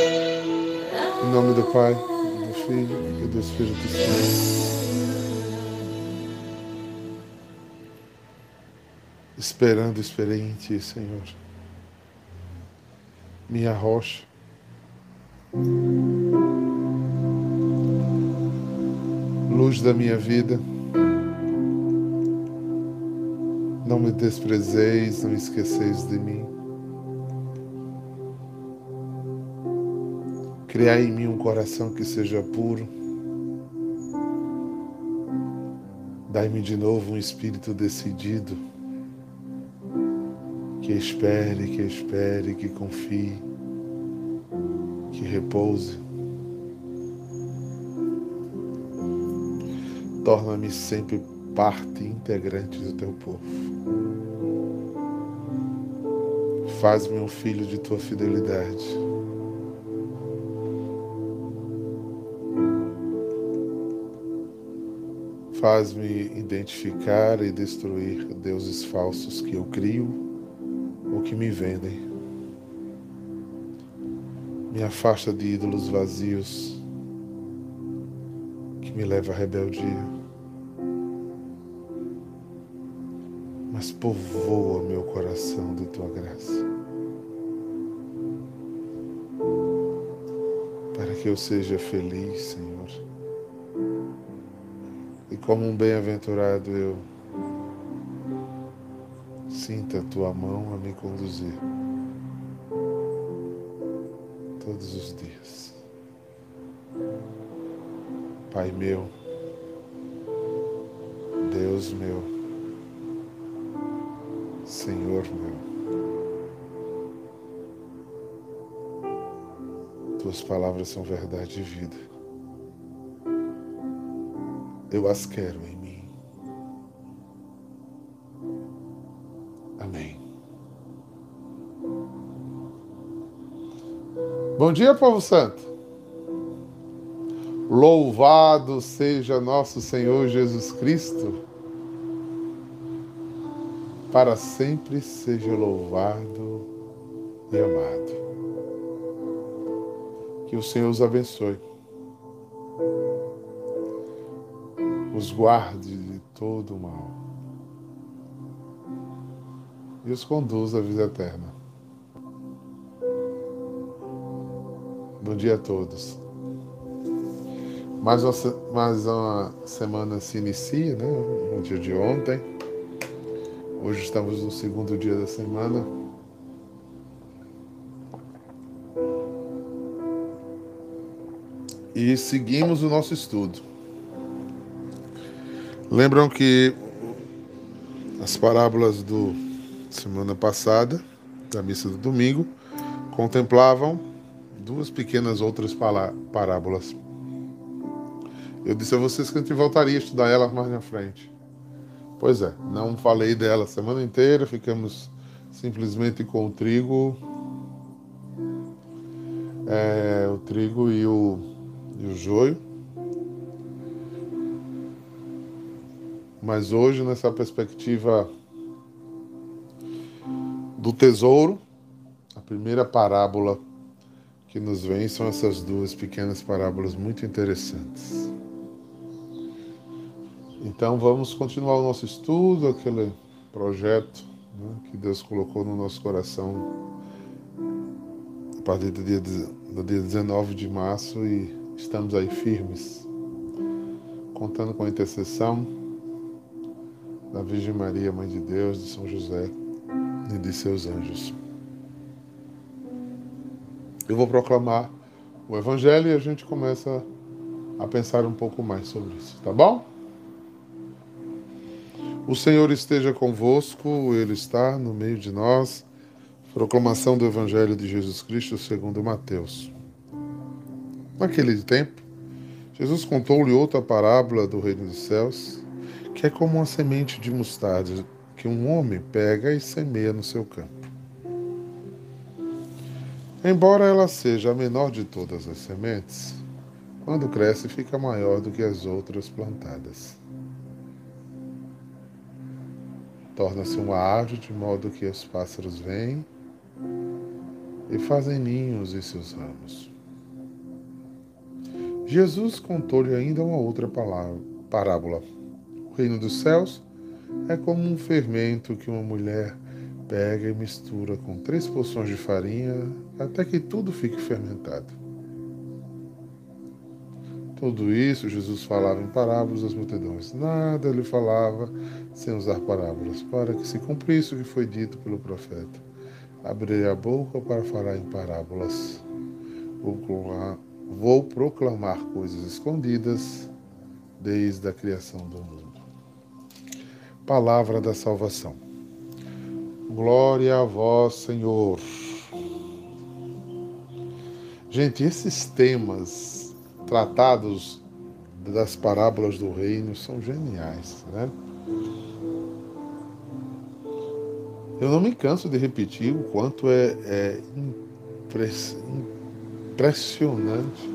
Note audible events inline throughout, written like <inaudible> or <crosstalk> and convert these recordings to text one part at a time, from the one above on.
Em nome do Pai, do Filho e do Espírito Santo. Esperando, esperei em Ti, Senhor. Minha rocha. Luz da minha vida. Não me desprezeis, não esqueceis de mim. Criai em mim um coração que seja puro. Dai-me de novo um espírito decidido, que espere, que espere, que confie, que repouse. Torna-me sempre parte integrante do teu povo. Faz-me um filho de tua fidelidade. Faz-me identificar e destruir deuses falsos que eu crio ou que me vendem. Me afasta de ídolos vazios que me levam à rebeldia. Mas povoa meu coração de tua graça. Para que eu seja feliz, Senhor como um bem-aventurado eu sinta a tua mão a me conduzir todos os dias. Pai meu, Deus meu, Senhor meu. Tuas palavras são verdade e vida eu as quero em mim. Amém. Bom dia, povo santo. Louvado seja nosso Senhor Jesus Cristo. Para sempre seja louvado e amado. Que o Senhor os abençoe. Os guarde de todo o mal e os conduza à vida eterna. Bom dia a todos. Mais uma, mais uma semana se inicia, né? No dia de ontem. Hoje estamos no segundo dia da semana. E seguimos o nosso estudo. Lembram que as parábolas do semana passada, da missa do domingo, contemplavam duas pequenas outras parábolas. Eu disse a vocês que a gente voltaria a estudar elas mais na frente. Pois é, não falei dela a semana inteira, ficamos simplesmente com o trigo, é, o trigo e o, e o joio. Mas hoje, nessa perspectiva do tesouro, a primeira parábola que nos vem são essas duas pequenas parábolas muito interessantes. Então vamos continuar o nosso estudo, aquele projeto né, que Deus colocou no nosso coração a partir do dia, do dia 19 de março e estamos aí firmes, contando com a intercessão da Virgem Maria, Mãe de Deus, de São José e de seus anjos. Eu vou proclamar o Evangelho e a gente começa a pensar um pouco mais sobre isso, tá bom? O Senhor esteja convosco, Ele está no meio de nós. Proclamação do Evangelho de Jesus Cristo segundo Mateus. Naquele tempo, Jesus contou-lhe outra parábola do reino dos céus que é como uma semente de mostarda que um homem pega e semeia no seu campo. Embora ela seja a menor de todas as sementes, quando cresce fica maior do que as outras plantadas. Torna-se uma árvore de modo que os pássaros vêm e fazem ninhos em seus ramos. Jesus contou-lhe ainda uma outra palavra, parábola. Reino dos céus é como um fermento que uma mulher pega e mistura com três porções de farinha até que tudo fique fermentado. Tudo isso Jesus falava em parábolas às multidões. Nada ele falava sem usar parábolas, para que se cumprisse o que foi dito pelo profeta. Abrirei a boca para falar em parábolas. Vou proclamar, vou proclamar coisas escondidas desde a criação do mundo. Palavra da salvação. Glória a vós, Senhor. Gente, esses temas tratados das parábolas do reino são geniais, né? Eu não me canso de repetir o quanto é, é impressionante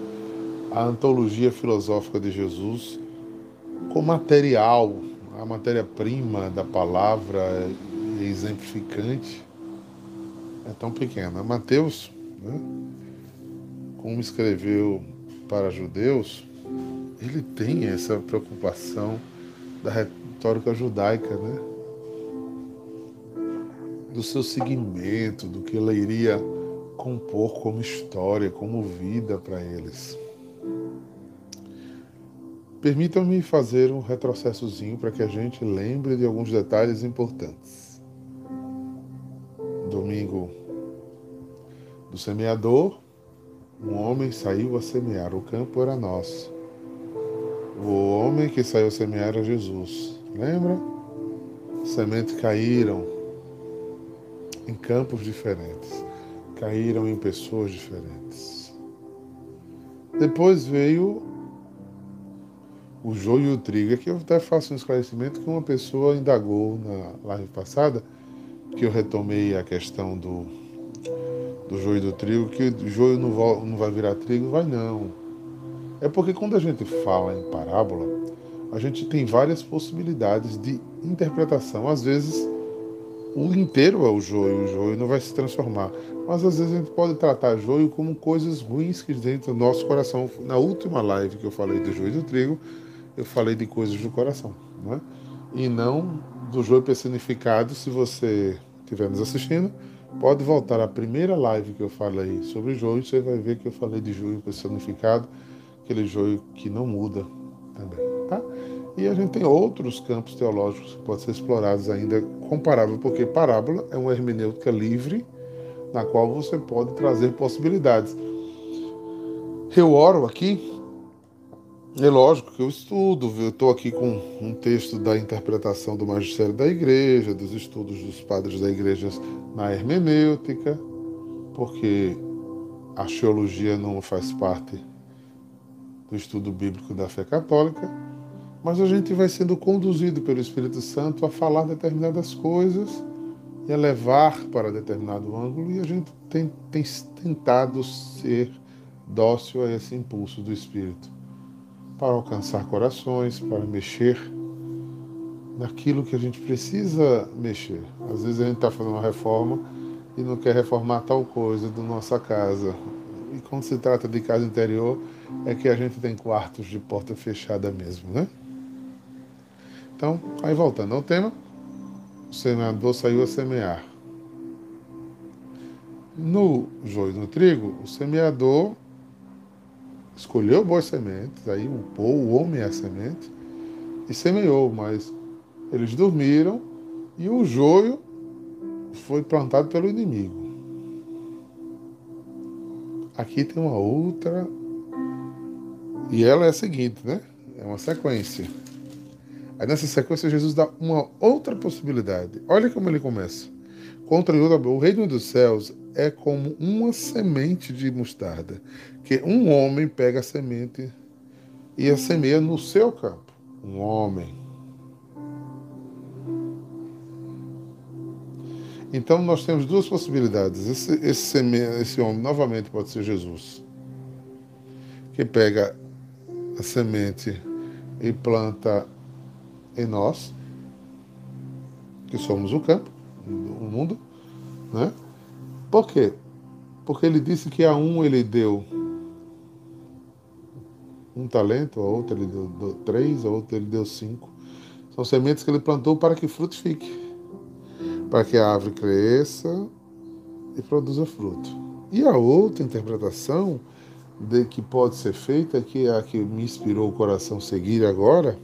a antologia filosófica de Jesus com material, a matéria-prima da palavra exemplificante é tão pequena. Mateus, né, como escreveu para judeus, ele tem essa preocupação da retórica judaica, né? do seu seguimento, do que ela iria compor como história, como vida para eles. Permitam-me fazer um retrocessozinho para que a gente lembre de alguns detalhes importantes. Domingo do semeador, um homem saiu a semear, o campo era nosso. O homem que saiu a semear era Jesus. Lembra? Sementes caíram, em campos diferentes, caíram em pessoas diferentes. Depois veio o joio e o trigo. Aqui eu até faço um esclarecimento que uma pessoa indagou na live passada, que eu retomei a questão do, do joio e do trigo, que o joio não, não vai virar trigo, vai não. É porque quando a gente fala em parábola, a gente tem várias possibilidades de interpretação. Às vezes o inteiro é o joio, o joio não vai se transformar. Mas às vezes a gente pode tratar joio como coisas ruins que dentro do nosso coração. Na última live que eu falei do joio e do trigo, eu falei de coisas do coração, né? e não do joio personificado. Se você estiver nos assistindo, pode voltar à primeira live que eu falei sobre joio, você vai ver que eu falei de joio personificado, aquele joio que não muda também, tá? E a gente tem outros campos teológicos que podem ser explorados ainda comparável, porque parábola é uma hermenêutica livre na qual você pode trazer possibilidades. Eu oro aqui, é lógico que eu estudo, eu estou aqui com um texto da interpretação do magistério da igreja, dos estudos dos padres da igreja na hermenêutica, porque a teologia não faz parte do estudo bíblico da fé católica mas a gente vai sendo conduzido pelo Espírito Santo a falar determinadas coisas e a levar para determinado ângulo, e a gente tem, tem tentado ser dócil a esse impulso do Espírito para alcançar corações, para mexer naquilo que a gente precisa mexer. Às vezes a gente está fazendo uma reforma e não quer reformar tal coisa da nossa casa. E quando se trata de casa interior, é que a gente tem quartos de porta fechada mesmo, né? Então, aí voltando ao tema, o semeador saiu a semear. No joio no trigo, o semeador escolheu boas sementes, aí upou o homem a semente e semeou, mas eles dormiram e o joio foi plantado pelo inimigo. Aqui tem uma outra, e ela é a seguinte, né? É uma sequência. Aí nessa sequência Jesus dá uma outra possibilidade. Olha como ele começa. Contra o reino dos céus é como uma semente de mostarda, que um homem pega a semente e a semeia no seu campo. Um homem. Então nós temos duas possibilidades. Esse, esse, esse homem novamente pode ser Jesus, que pega a semente e planta em nós, que somos o campo, o mundo, né? Por quê? Porque ele disse que a um ele deu um talento, a outro ele deu três, a outro ele deu cinco. São sementes que ele plantou para que frutifique, para que a árvore cresça e produza fruto. E a outra interpretação de que pode ser feita, que é a que me inspirou o coração seguir agora,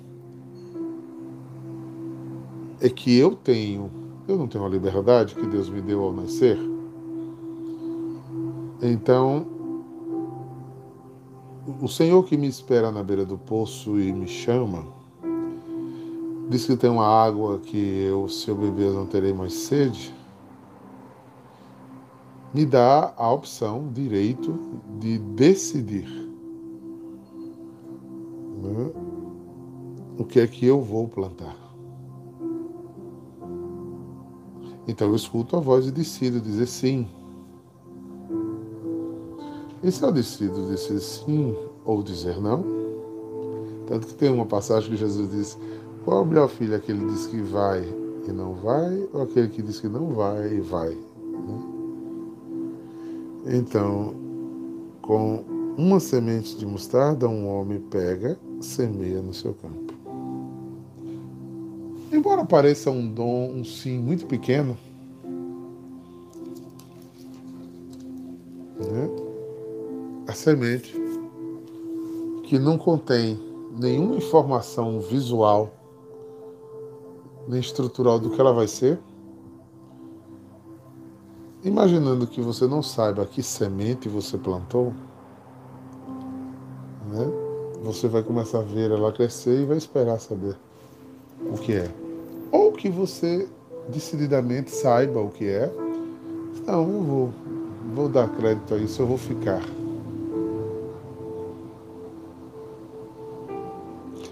é que eu tenho, eu não tenho a liberdade que Deus me deu ao nascer. Então, o Senhor que me espera na beira do poço e me chama, diz que tem uma água que eu, se eu beber, não terei mais sede, me dá a opção, direito de decidir né, o que é que eu vou plantar. Então eu escuto a voz e decido dizer sim. E eu decido dizer sim ou dizer não? Tanto que tem uma passagem que Jesus diz: qual é o melhor filho? Aquele que diz que vai e não vai, ou aquele que diz que não vai e vai? Né? Então, com uma semente de mostarda, um homem pega, semeia no seu campo. Embora pareça um dom, um sim muito pequeno, a semente que não contém nenhuma informação visual nem estrutural do que ela vai ser, imaginando que você não saiba que semente você plantou, né? você vai começar a ver ela crescer e vai esperar saber o que é. Ou que você decididamente saiba o que é. Não, eu vou, vou dar crédito a isso, eu vou ficar.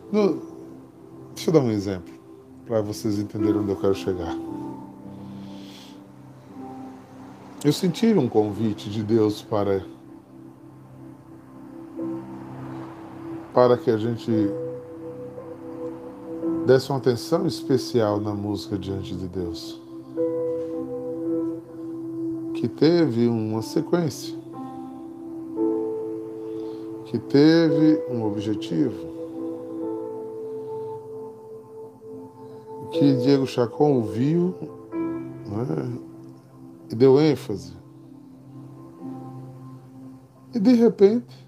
No, deixa eu dar um exemplo para vocês entenderem onde eu quero chegar. Eu senti um convite de Deus para para que a gente desse uma atenção especial na música diante de Deus. Que teve uma sequência, que teve um objetivo, que Diego Chacon ouviu né, e deu ênfase. E de repente,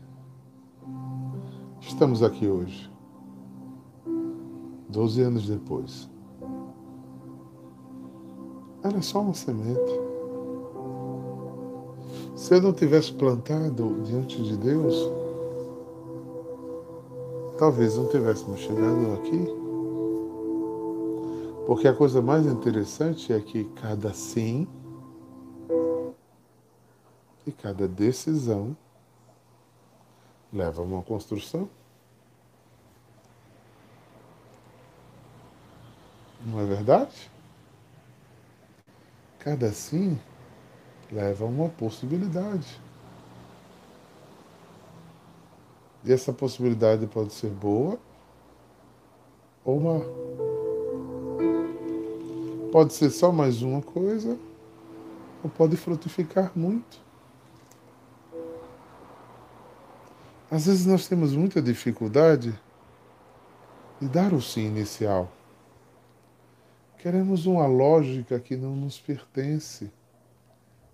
estamos aqui hoje, doze anos depois. Era só uma semente. Se eu não tivesse plantado diante de Deus, talvez não tivéssemos chegado aqui. Porque a coisa mais interessante é que cada sim e cada decisão leva a uma construção. Não é verdade? Cada sim leva a uma possibilidade. E essa possibilidade pode ser boa ou má. Pode ser só mais uma coisa, ou pode frutificar muito. Às vezes nós temos muita dificuldade de dar o sim inicial. Queremos uma lógica que não nos pertence,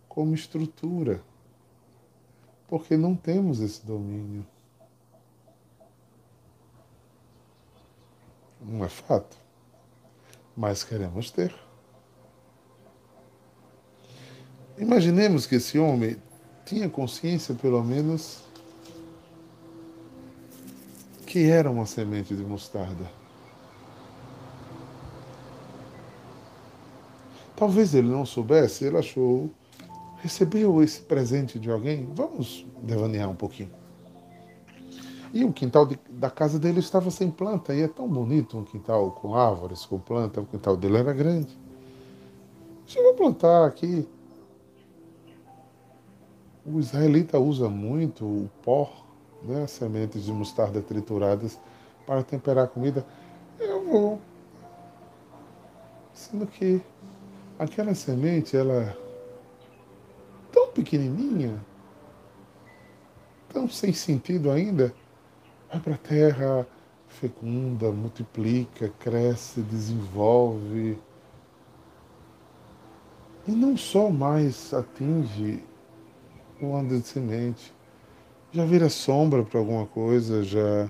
como estrutura, porque não temos esse domínio. Não é fato, mas queremos ter. Imaginemos que esse homem tinha consciência, pelo menos, que era uma semente de mostarda. Talvez ele não soubesse, ele achou, recebeu esse presente de alguém. Vamos devanear um pouquinho. E o quintal de, da casa dele estava sem planta, e é tão bonito um quintal com árvores, com planta, o quintal dele era grande. Chegou a plantar aqui o israelita usa muito o pó, né, sementes de mostarda trituradas para temperar a comida. Eu vou. Sendo que aquela semente, ela é tão pequenininha, tão sem sentido ainda, vai para a terra, fecunda, multiplica, cresce, desenvolve. E não só mais atinge o ando de semente, já vira sombra para alguma coisa, já,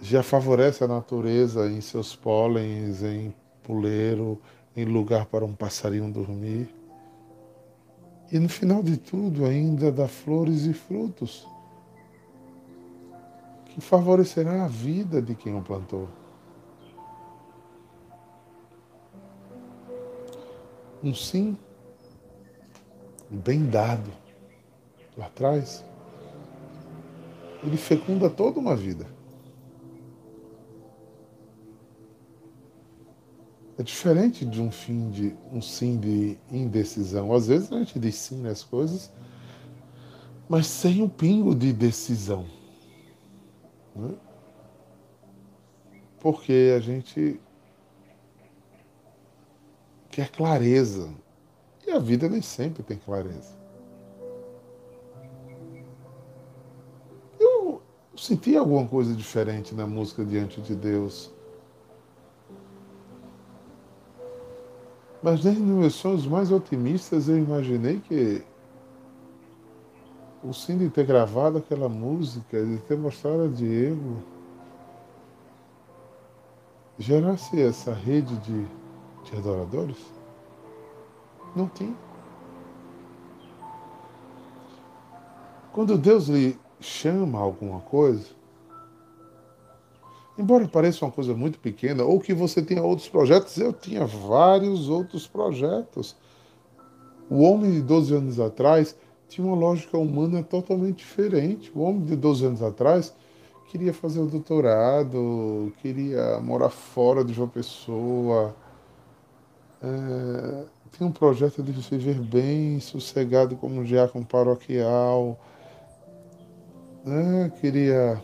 já favorece a natureza em seus pólens, em puleiro, em lugar para um passarinho dormir. E no final de tudo ainda dá flores e frutos que favorecerá a vida de quem o plantou. Um sim bem dado lá atrás, ele fecunda toda uma vida. É diferente de um fim de um sim de indecisão. Às vezes a gente diz sim nas coisas, mas sem um pingo de decisão. Né? Porque a gente quer clareza. E a vida nem sempre tem clareza. Eu senti alguma coisa diferente na música Diante de Deus. Mas nem nos meus sonhos mais otimistas eu imaginei que o sim de ter gravado aquela música, de ter mostrado a Diego, gerasse essa rede de, de adoradores? Não tem. Quando Deus lhe chama alguma coisa, embora pareça uma coisa muito pequena, ou que você tenha outros projetos, eu tinha vários outros projetos. O homem de 12 anos atrás tinha uma lógica humana totalmente diferente. O homem de 12 anos atrás queria fazer o doutorado, queria morar fora de uma pessoa, é, tinha um projeto de viver bem, sossegado como um diácono paroquial, né? queria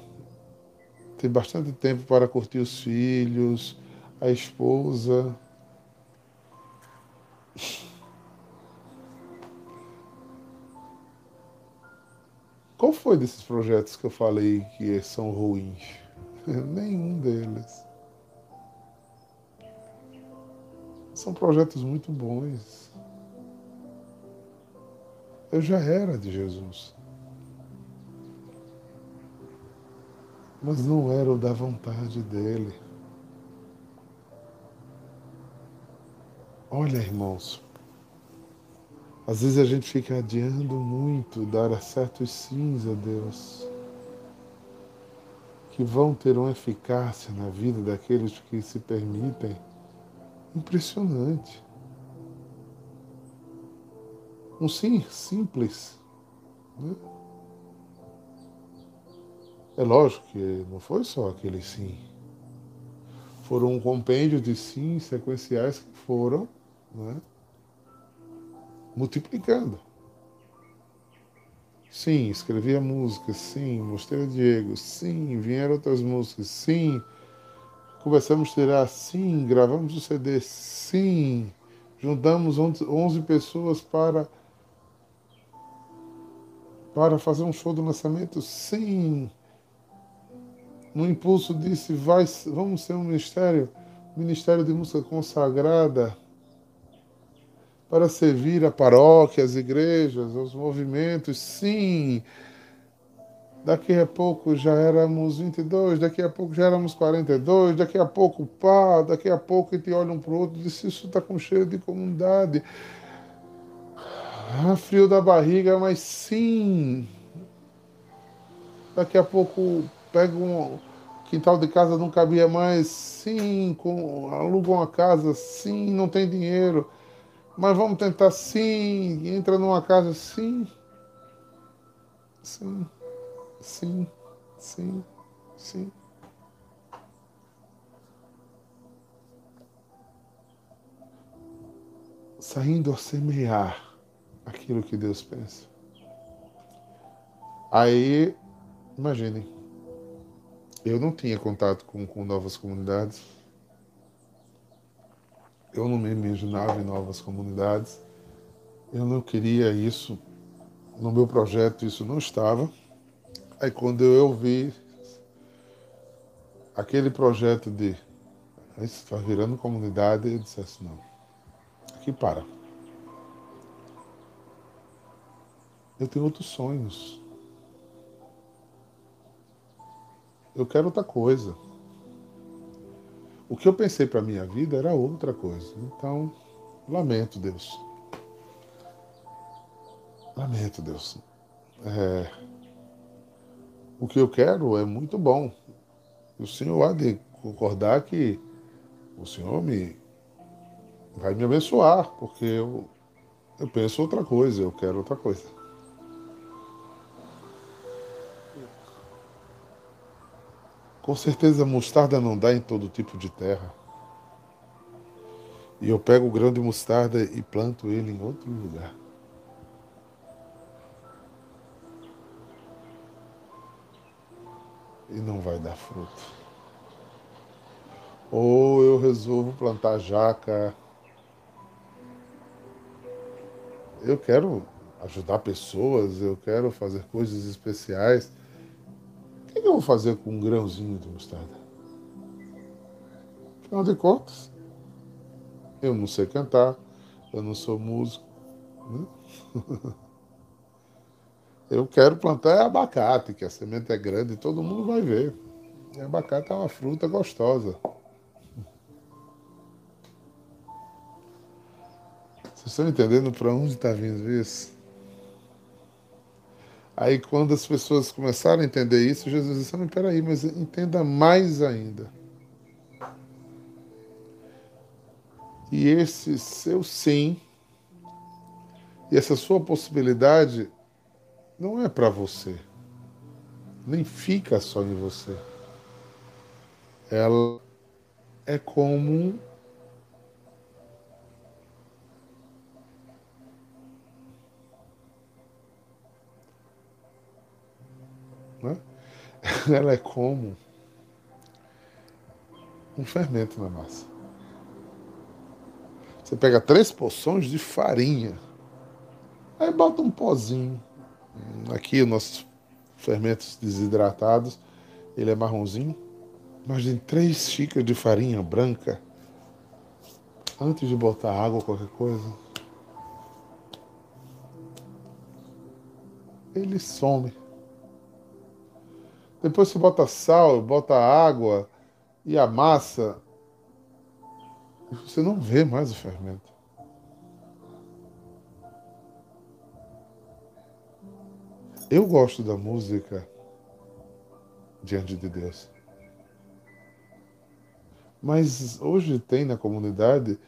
ter bastante tempo para curtir os filhos, a esposa. Qual foi desses projetos que eu falei que são ruins? <laughs> Nenhum deles. São projetos muito bons. Eu já era de Jesus. Mas não era o da vontade dele. Olha, irmãos, às vezes a gente fica adiando muito dar certos sims a Deus, que vão ter uma eficácia na vida daqueles que se permitem impressionante. Um sim simples. Né? É lógico que não foi só aquele sim. Foram um compêndio de sim sequenciais que foram né? multiplicando. Sim, escrevi a música, sim, mostrei a Diego, sim, vieram outras músicas, sim, começamos a tirar, sim, gravamos o CD, sim, juntamos 11 pessoas para para fazer um show do lançamento, sim. No impulso disse, vai, vamos ser um ministério, ministério de música consagrada para servir a paróquia, as igrejas, os movimentos, sim. Daqui a pouco já éramos 22, daqui a pouco já éramos 42, daqui a pouco pá, daqui a pouco a gente olha um para o outro e diz, isso está com cheiro de comunidade. Ah, frio da barriga, mas sim. Daqui a pouco pega um quintal de casa não cabia mais, sim, com, aluga uma casa, sim, não tem dinheiro mas vamos tentar sim, entra numa casa sim. Sim, sim, sim, sim. Saindo a semear aquilo que Deus pensa. Aí, imaginem, eu não tinha contato com, com novas comunidades eu não me imaginava em novas comunidades. Eu não queria isso no meu projeto isso não estava. Aí quando eu vi aquele projeto de isso está virando comunidade, eu disse assim, não, aqui para. Eu tenho outros sonhos. Eu quero outra coisa. O que eu pensei para minha vida era outra coisa. Então, lamento, Deus. Lamento, Deus. É, o que eu quero é muito bom. O Senhor há de concordar que o Senhor me vai me abençoar, porque eu, eu penso outra coisa, eu quero outra coisa. Com certeza mostarda não dá em todo tipo de terra. E eu pego o grão de mostarda e planto ele em outro lugar. e não vai dar fruto. Ou eu resolvo plantar jaca. Eu quero ajudar pessoas, eu quero fazer coisas especiais. Vou fazer com um grãozinho de mostarda? Afinal de contas, eu não sei cantar, eu não sou músico. Né? <laughs> Eu quero plantar abacate, que a semente é grande e todo mundo vai ver. E abacate é uma fruta gostosa. Vocês estão entendendo para onde está vindo isso? Aí quando as pessoas começaram a entender isso, Jesus disse, mas peraí, mas entenda mais ainda. E esse seu sim, e essa sua possibilidade não é para você. Nem fica só em você. Ela é como <laughs> ela é como um fermento na massa. Você pega três porções de farinha, aí bota um pozinho, Aqui os nossos fermentos desidratados, ele é marronzinho. Imagine três xícaras de farinha branca antes de botar água ou qualquer coisa. Ele some. Depois você bota sal, bota água e a massa, você não vê mais o fermento. Eu gosto da música diante de Deus. Mas hoje tem na comunidade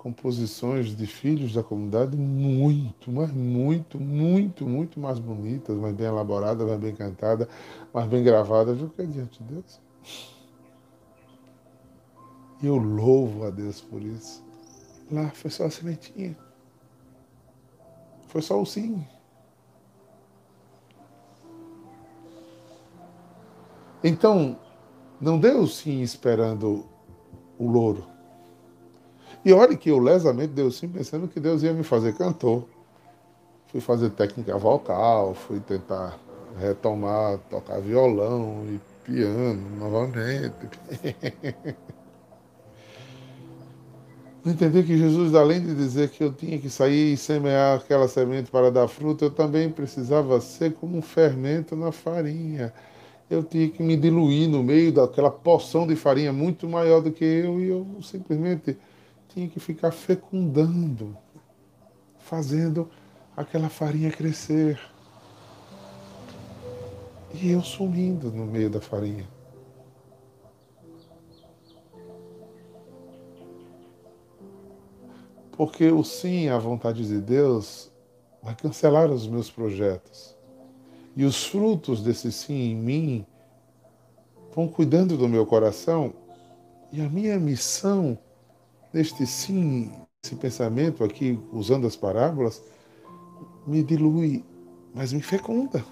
composições de filhos da comunidade muito, mas muito, muito, muito mais bonitas, mais bem elaboradas, mais bem cantadas, mais bem gravadas do que diante de Deus. E eu louvo a Deus por isso. Lá foi só a sementinha. Foi só o sim. Então, não deu sim esperando o louro. E olha que eu lesamente deu sim pensando que Deus ia me fazer cantor. Fui fazer técnica vocal, fui tentar retomar, tocar violão e piano novamente. <laughs> Entender que Jesus, além de dizer que eu tinha que sair e semear aquela semente para dar fruto, eu também precisava ser como um fermento na farinha eu tinha que me diluir no meio daquela porção de farinha muito maior do que eu e eu simplesmente tinha que ficar fecundando, fazendo aquela farinha crescer. E eu sumindo no meio da farinha. Porque o sim à vontade de Deus vai cancelar os meus projetos. E os frutos desse sim em mim vão cuidando do meu coração. E a minha missão neste sim, esse pensamento aqui, usando as parábolas, me dilui, mas me fecunda.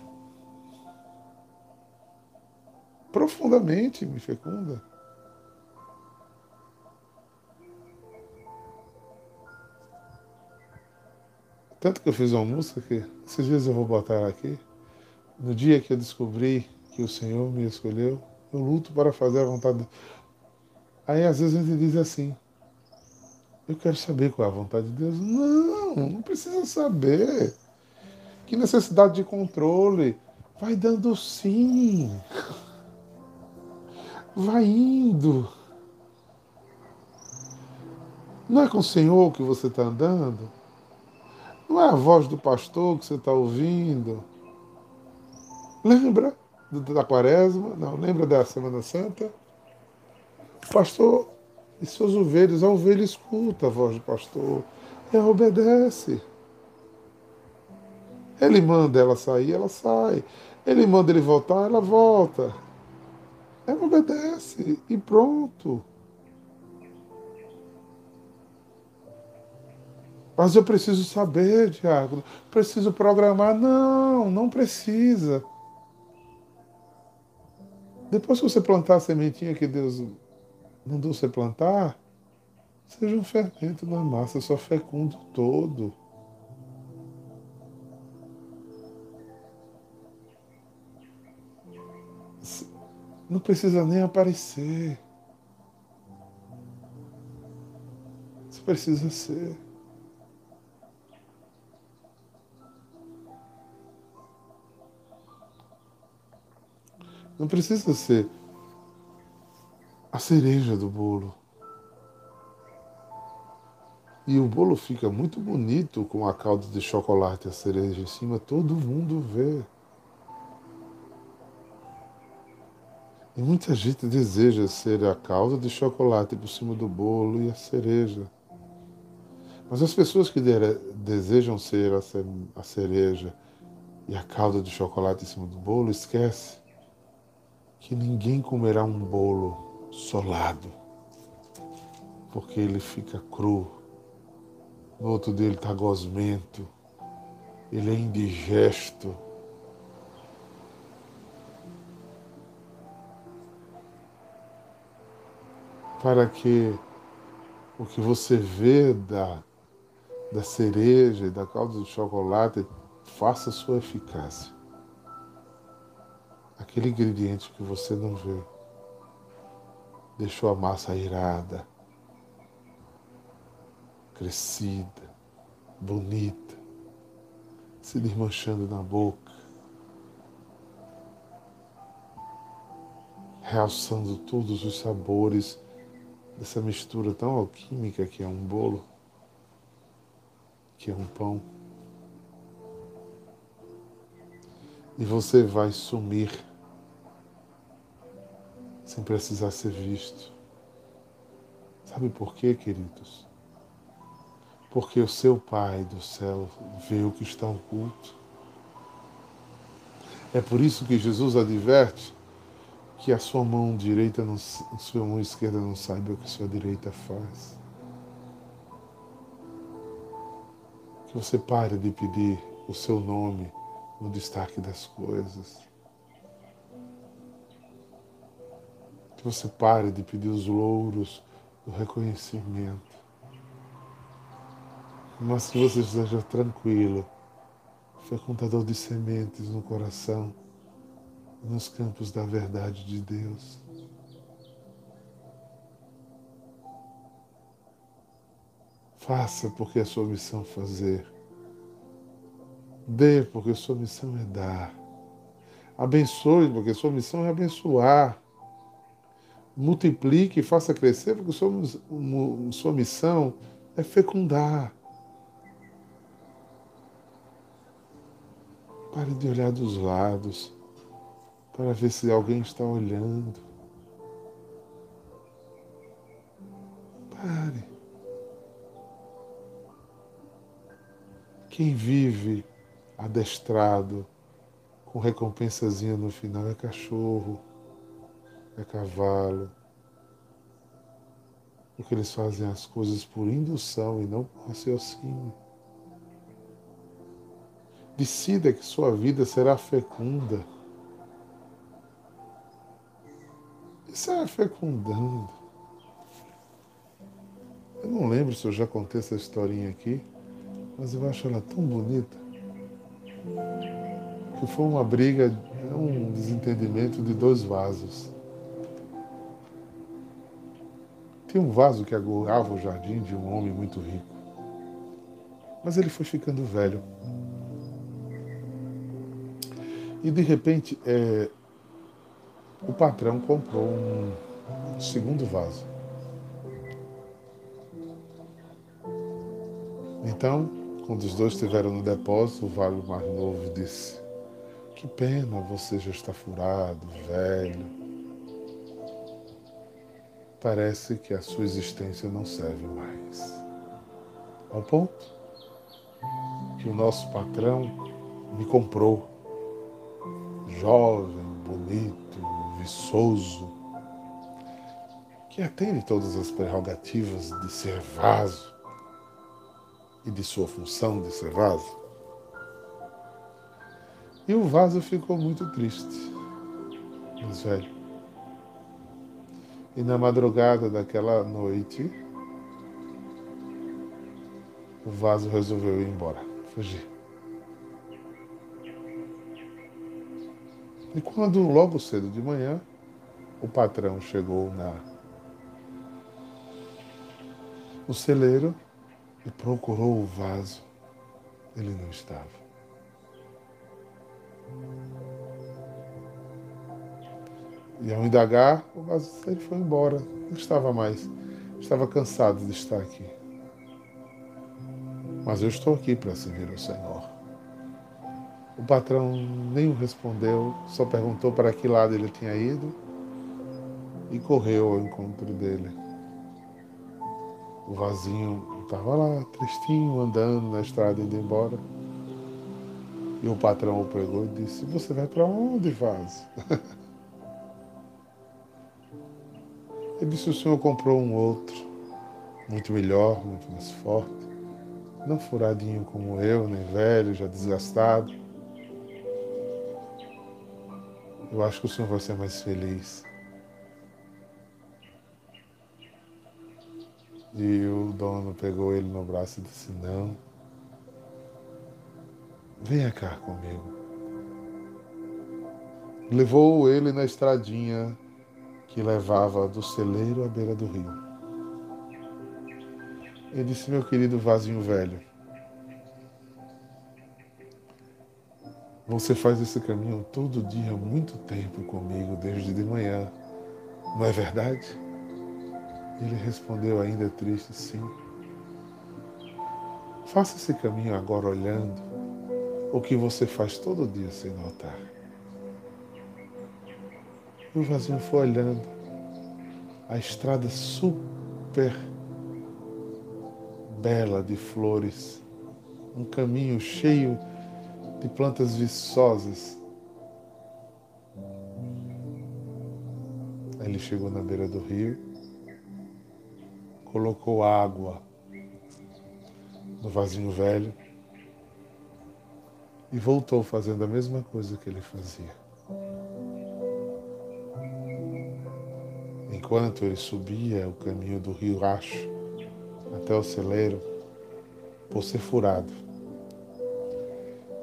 Profundamente me fecunda. Tanto que eu fiz uma música que esses dias eu vou botar aqui. No dia que eu descobri que o Senhor me escolheu, eu luto para fazer a vontade. Aí às vezes a gente diz assim: Eu quero saber qual é a vontade de Deus. Não, não precisa saber. Que necessidade de controle. Vai dando sim. Vai indo. Não é com o Senhor que você está andando? Não é a voz do pastor que você está ouvindo? Lembra da quaresma? Não, lembra da Semana Santa? O pastor e suas ovelhas, a ovelha escuta a voz do pastor, ela obedece. Ele manda ela sair, ela sai. Ele manda ele voltar, ela volta. Ela obedece e pronto. Mas eu preciso saber, Tiago. Preciso programar. Não, não precisa. Depois que você plantar a sementinha que Deus mandou você plantar, seja um fermento na massa, só fecundo todo. Não precisa nem aparecer. Você precisa ser. Não precisa ser a cereja do bolo. E o bolo fica muito bonito com a calda de chocolate e a cereja em cima, todo mundo vê. E muita gente deseja ser a calda de chocolate por cima do bolo e a cereja. Mas as pessoas que desejam ser a cereja e a calda de chocolate em cima do bolo esquecem que ninguém comerá um bolo solado, porque ele fica cru. No outro dia ele está gosmento, ele é indigesto. Para que o que você vê da, da cereja e da calda de chocolate faça sua eficácia aquele ingrediente que você não vê. Deixou a massa irada, crescida, bonita, se desmanchando na boca, realçando todos os sabores dessa mistura tão alquímica que é um bolo, que é um pão. E você vai sumir sem precisar ser visto. Sabe por quê, queridos? Porque o seu Pai do céu vê o que está oculto. É por isso que Jesus adverte que a sua mão direita, não, a sua mão esquerda não saiba o que a sua direita faz. Que você pare de pedir o seu nome no destaque das coisas. Que você pare de pedir os louros do reconhecimento. Mas que você esteja tranquilo, fecundador de sementes no coração, nos campos da verdade de Deus. Faça porque é sua missão fazer. Dê porque sua missão é dar. Abençoe porque sua missão é abençoar multiplique faça crescer, porque sua, sua missão é fecundar. Pare de olhar dos lados para ver se alguém está olhando. Pare. Quem vive adestrado com recompensazinha no final é cachorro é cavalo, porque eles fazem as coisas por indução e não por raciocínio. Decida que sua vida será fecunda. E será fecundando. Eu não lembro se eu já contei essa historinha aqui, mas eu acho ela tão bonita que foi uma briga, um desentendimento de dois vasos. Tinha um vaso que agorava o jardim de um homem muito rico. Mas ele foi ficando velho. E de repente, é, o patrão comprou um segundo vaso. Então, quando os dois estiveram no depósito, o vale mais novo disse: Que pena, você já está furado, velho. Parece que a sua existência não serve mais. Ao ponto que o nosso patrão me comprou, jovem, bonito, viçoso, que atende todas as prerrogativas de ser vaso e de sua função de ser vaso. E o vaso ficou muito triste, mas velho. E na madrugada daquela noite, o vaso resolveu ir embora, fugir. E quando, logo cedo de manhã, o patrão chegou na o celeiro e procurou o vaso, ele não estava. E ao indagar, o vaso ele foi embora, não estava mais, estava cansado de estar aqui. Mas eu estou aqui para servir ao Senhor. O patrão nem o respondeu, só perguntou para que lado ele tinha ido e correu ao encontro dele. O vasinho estava lá, tristinho, andando na estrada, indo embora. E o patrão o pegou e disse: Você vai para onde, vaso? <laughs> Ele disse: O senhor comprou um outro, muito melhor, muito mais forte. Não furadinho como eu, nem velho, já desgastado Eu acho que o Senhor vai ser mais feliz. E o dono pegou ele no braço e disse: Não, venha cá comigo. Levou ele na estradinha que levava do celeiro à beira do rio. Ele disse: Meu querido vasinho velho, Você faz esse caminho todo dia, muito tempo comigo, desde de manhã. Não é verdade? Ele respondeu, ainda triste, sim. Faça esse caminho agora olhando o que você faz todo dia sem notar. O vazio foi olhando a estrada super bela de flores, um caminho cheio de plantas viçosas. Ele chegou na beira do rio, colocou água no vasinho velho e voltou fazendo a mesma coisa que ele fazia. Enquanto ele subia o caminho do rio Racho até o celeiro, por ser furado,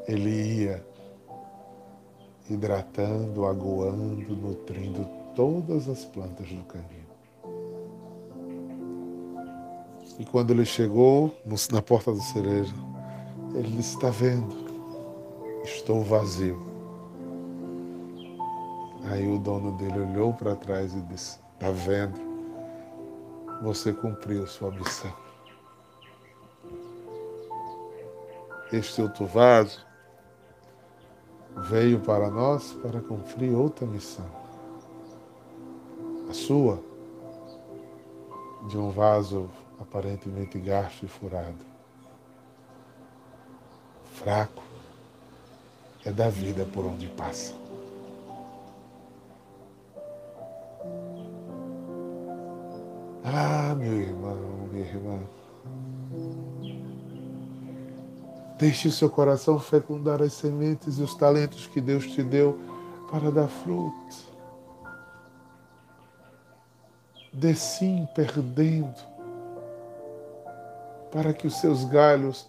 ele ia hidratando, aguando, nutrindo todas as plantas do caminho. E quando ele chegou na porta do cerejo, ele disse: Está vendo? Estou vazio. Aí o dono dele olhou para trás e disse: Está vendo? Você cumpriu sua missão. Este outro vaso veio para nós para cumprir outra missão. A sua, de um vaso aparentemente gasto e furado. Fraco é da vida por onde passa. Ah, meu irmão, minha irmã. Deixe seu coração fecundar as sementes e os talentos que Deus te deu para dar fruto. Dê sim perdendo, para que os seus galhos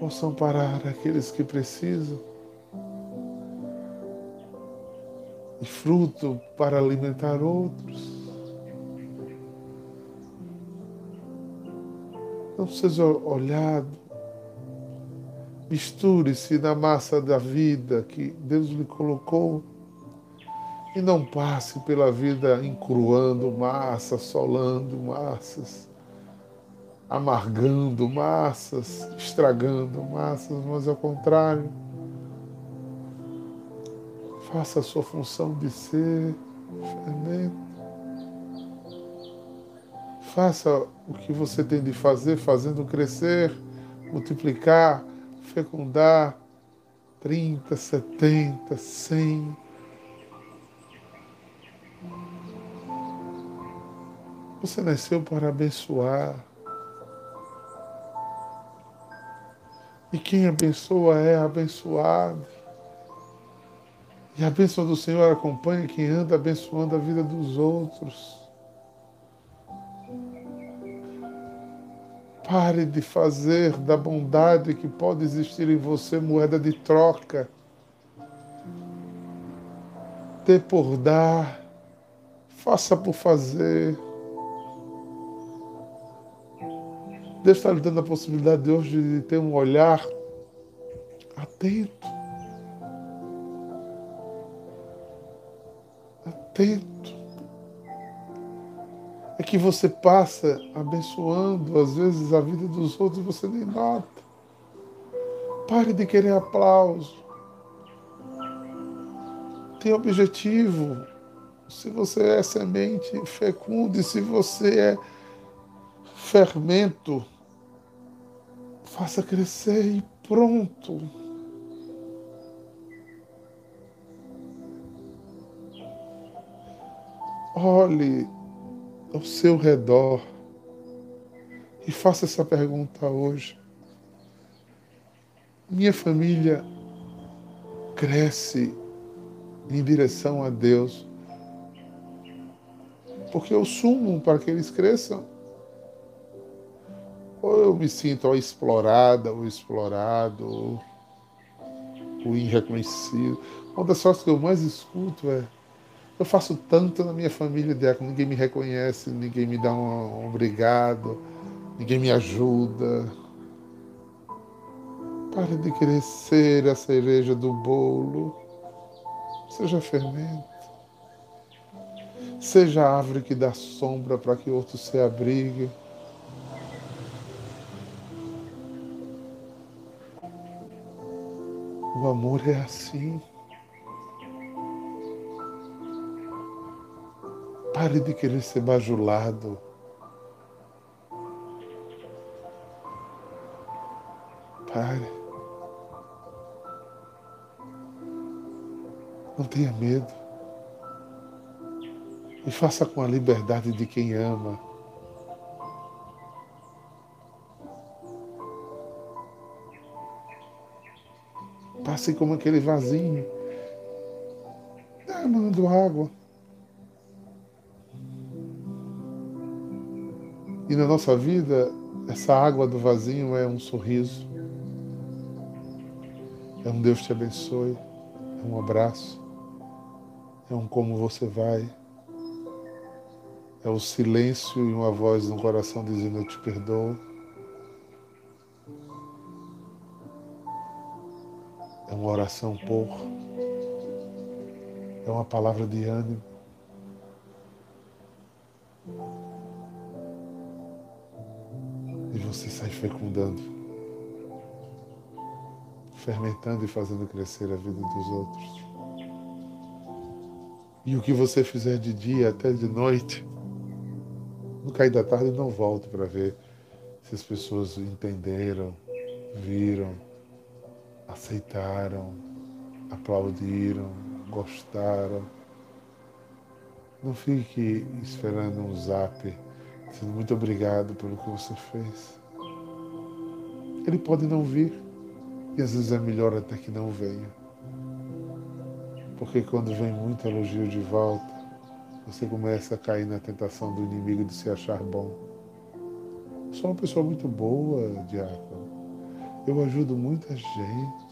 possa amparar aqueles que precisam e fruto para alimentar outros. Não seja olhado, misture-se na massa da vida que Deus lhe colocou. E não passe pela vida encruando massas, solando massas, amargando massas, estragando massas, mas ao contrário, Faça a sua função de ser fermento. Faça o que você tem de fazer, fazendo crescer, multiplicar, fecundar 30, 70, 100. Você nasceu para abençoar. E quem abençoa é abençoado. E a bênção do Senhor acompanha quem anda abençoando a vida dos outros. Pare de fazer da bondade que pode existir em você moeda de troca. Dê por dar, faça por fazer. Deus está lhe dando a possibilidade de hoje de ter um olhar atento atento. É que você passa abençoando, às vezes, a vida dos outros e você nem nota. Pare de querer aplauso. Tem objetivo. Se você é semente, fecunde. Se você é fermento, faça crescer e pronto. Olhe ao seu redor e faça essa pergunta hoje. Minha família cresce em direção a Deus, porque eu sumo para que eles cresçam. Ou eu me sinto ó, explorada, ou explorado, ou, ou irreconhecido. Uma das coisas que eu mais escuto é eu faço tanto na minha família, Deco, ninguém me reconhece, ninguém me dá um obrigado, ninguém me ajuda. Para de ser a cereja do bolo. Seja fermento. Seja a árvore que dá sombra para que outro se abrigue. O amor é assim. Pare de querer ser bajulado. Pare. Não tenha medo. E faça com a liberdade de quem ama. Passe como aquele vasinho, derramando água. E na nossa vida, essa água do vasinho é um sorriso, é um Deus te abençoe, é um abraço, é um como você vai, é o silêncio e uma voz no coração dizendo eu te perdoo. É uma oração por, é uma palavra de ânimo. Fecundando, fermentando e fazendo crescer a vida dos outros. E o que você fizer de dia até de noite, no cair da tarde não volto para ver se as pessoas entenderam, viram, aceitaram, aplaudiram, gostaram. Não fique esperando um zap, dizendo muito obrigado pelo que você fez. Ele pode não vir. E às vezes é melhor até que não venha. Porque quando vem muito elogio de volta, você começa a cair na tentação do inimigo de se achar bom. Sou uma pessoa muito boa, diácono. Eu ajudo muita gente.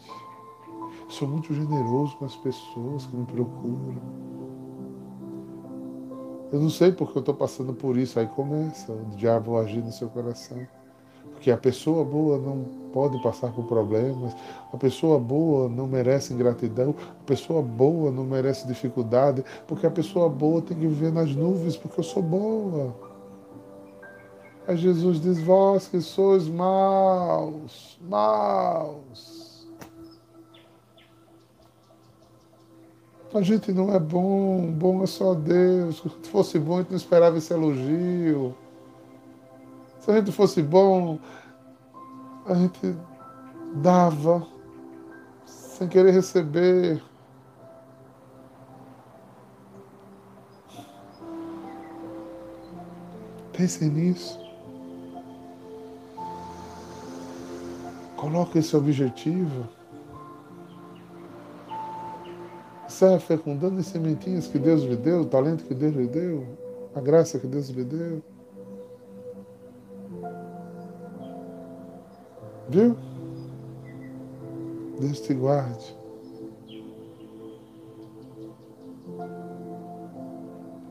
Sou muito generoso com as pessoas que me procuram. Eu não sei porque eu estou passando por isso. Aí começa o diabo agir no seu coração. Porque a pessoa boa não pode passar por problemas, a pessoa boa não merece ingratidão, a pessoa boa não merece dificuldade, porque a pessoa boa tem que viver nas nuvens, porque eu sou boa. Aí Jesus diz: Vós que sois maus, maus. A gente não é bom, bom é só Deus. Se fosse bom, a gente não esperava esse elogio. Se a gente fosse bom, a gente dava sem querer receber. Pensem nisso. Coloque esse objetivo. Saia fecundando as sementinhas que Deus lhe deu, o talento que Deus lhe deu, a graça que Deus lhe deu. Viu? Deus te guarde.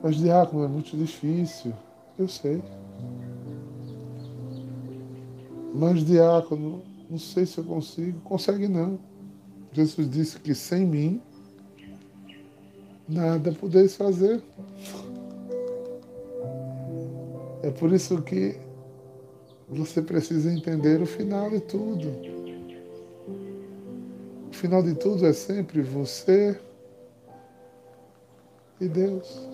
Mas diácono é muito difícil, eu sei. Mas diácono, não sei se eu consigo. Consegue não. Jesus disse que sem mim nada podeis fazer. É por isso que você precisa entender o final de tudo. O final de tudo é sempre você e Deus.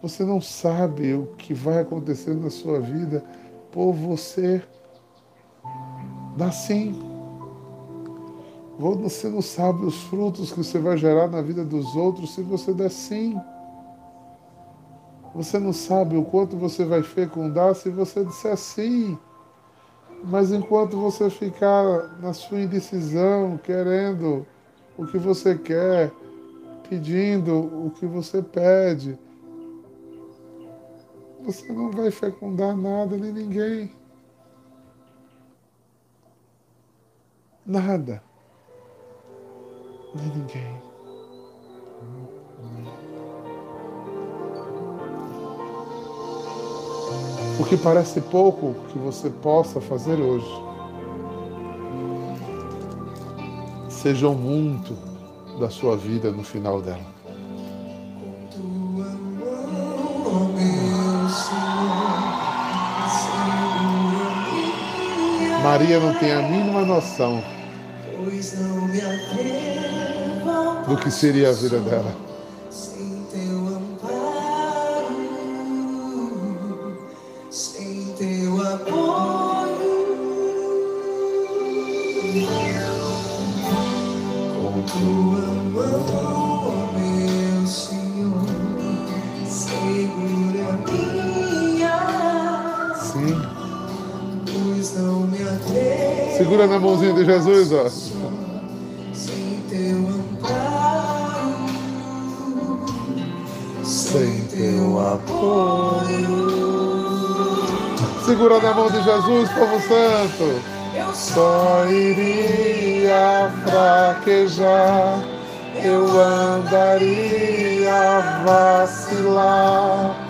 Você não sabe o que vai acontecer na sua vida por você dar sim. Você não sabe os frutos que você vai gerar na vida dos outros se você der sim. Você não sabe o quanto você vai fecundar se você disser sim. Mas enquanto você ficar na sua indecisão, querendo o que você quer, pedindo o que você pede, você não vai fecundar nada nem ninguém. Nada. Nem ninguém. O que parece pouco que você possa fazer hoje, seja muito da sua vida no final dela. Maria não tem a mínima noção do que seria a vida dela. Jesus, ó. Sem teu amparo, sem teu apoio. Segura na mão de Jesus, povo santo. Eu só iria fraquejar, eu andaria vacilar.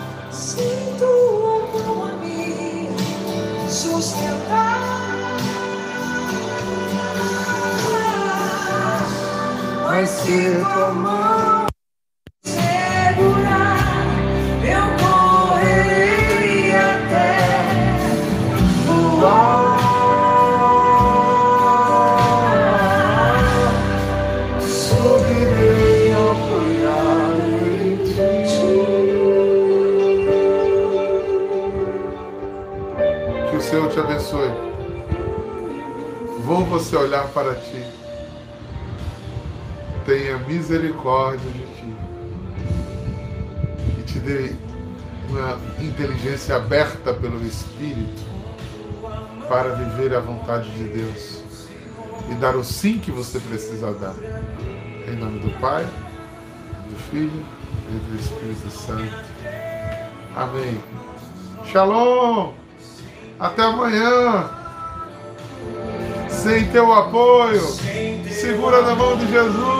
Mas inteligência aberta pelo Espírito para viver a vontade de Deus e dar o sim que você precisa dar. Em nome do Pai, do Filho e do Espírito Santo. Amém. Shalom! Até amanhã! sem teu apoio. Segura na mão de Jesus.